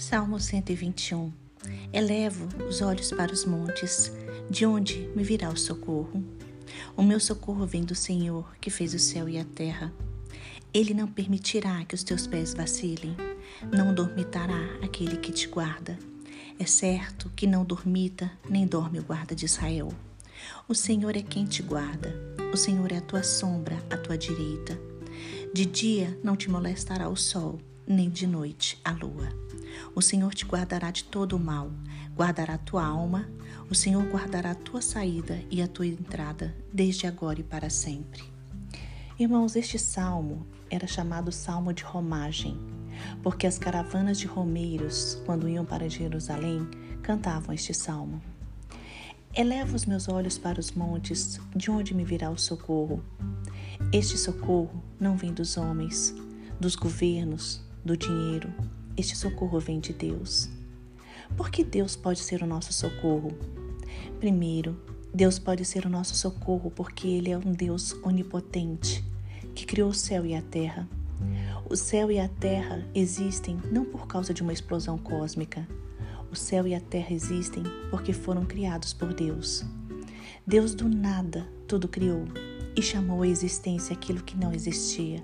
Salmo 121 Elevo os olhos para os montes, de onde me virá o socorro? O meu socorro vem do Senhor, que fez o céu e a terra. Ele não permitirá que os teus pés vacilem, não dormitará aquele que te guarda. É certo que não dormita, nem dorme o guarda de Israel. O Senhor é quem te guarda, o Senhor é a tua sombra, a tua direita. De dia não te molestará o sol, nem de noite a lua. O Senhor te guardará de todo o mal, guardará tua alma, o Senhor guardará a tua saída e a tua entrada, desde agora e para sempre. Irmãos, este salmo era chamado Salmo de Romagem, porque as caravanas de romeiros, quando iam para Jerusalém, cantavam este salmo. Eleva os meus olhos para os montes, de onde me virá o socorro. Este socorro não vem dos homens, dos governos, do dinheiro, este socorro vem de Deus. Por que Deus pode ser o nosso socorro? Primeiro, Deus pode ser o nosso socorro porque Ele é um Deus onipotente que criou o céu e a terra. O céu e a terra existem não por causa de uma explosão cósmica. O céu e a terra existem porque foram criados por Deus. Deus do nada tudo criou e chamou à existência aquilo que não existia.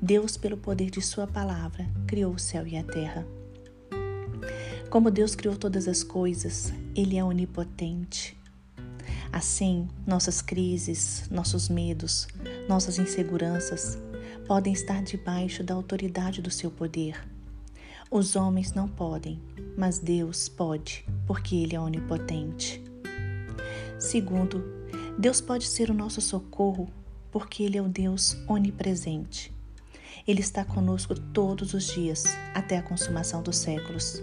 Deus, pelo poder de Sua palavra, criou o céu e a terra. Como Deus criou todas as coisas, Ele é onipotente. Assim, nossas crises, nossos medos, nossas inseguranças podem estar debaixo da autoridade do seu poder. Os homens não podem, mas Deus pode, porque Ele é onipotente. Segundo, Deus pode ser o nosso socorro, porque Ele é o Deus onipresente. Ele está conosco todos os dias, até a consumação dos séculos.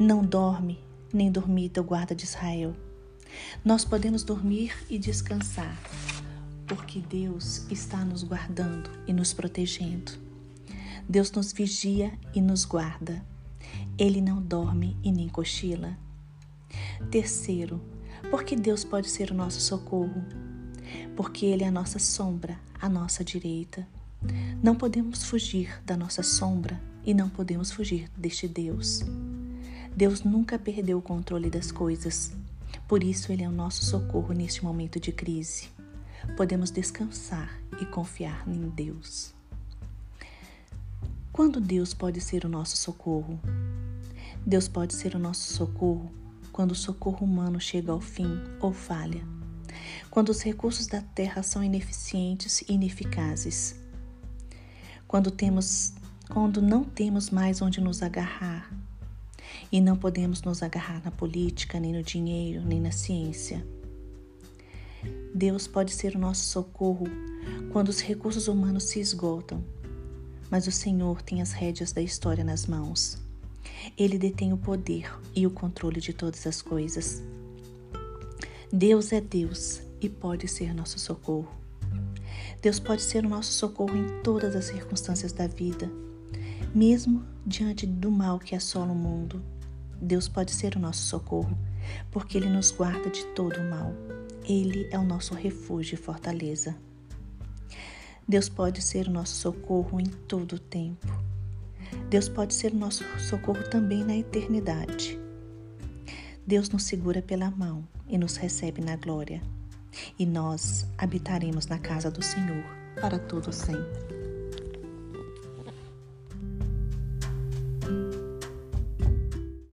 Não dorme, nem dormita o guarda de Israel. Nós podemos dormir e descansar, porque Deus está nos guardando e nos protegendo. Deus nos vigia e nos guarda. Ele não dorme e nem cochila. Terceiro, porque Deus pode ser o nosso socorro, porque Ele é a nossa sombra, a nossa direita. Não podemos fugir da nossa sombra e não podemos fugir deste Deus. Deus nunca perdeu o controle das coisas, por isso Ele é o nosso socorro neste momento de crise. Podemos descansar e confiar em Deus. Quando Deus pode ser o nosso socorro? Deus pode ser o nosso socorro quando o socorro humano chega ao fim ou falha, quando os recursos da terra são ineficientes e ineficazes quando temos quando não temos mais onde nos agarrar e não podemos nos agarrar na política, nem no dinheiro, nem na ciência. Deus pode ser o nosso socorro quando os recursos humanos se esgotam, mas o Senhor tem as rédeas da história nas mãos. Ele detém o poder e o controle de todas as coisas. Deus é Deus e pode ser nosso socorro. Deus pode ser o nosso socorro em todas as circunstâncias da vida, mesmo diante do mal que assola o mundo. Deus pode ser o nosso socorro, porque Ele nos guarda de todo o mal. Ele é o nosso refúgio e fortaleza. Deus pode ser o nosso socorro em todo o tempo. Deus pode ser o nosso socorro também na eternidade. Deus nos segura pela mão e nos recebe na glória e nós habitaremos na casa do Senhor para todo sempre.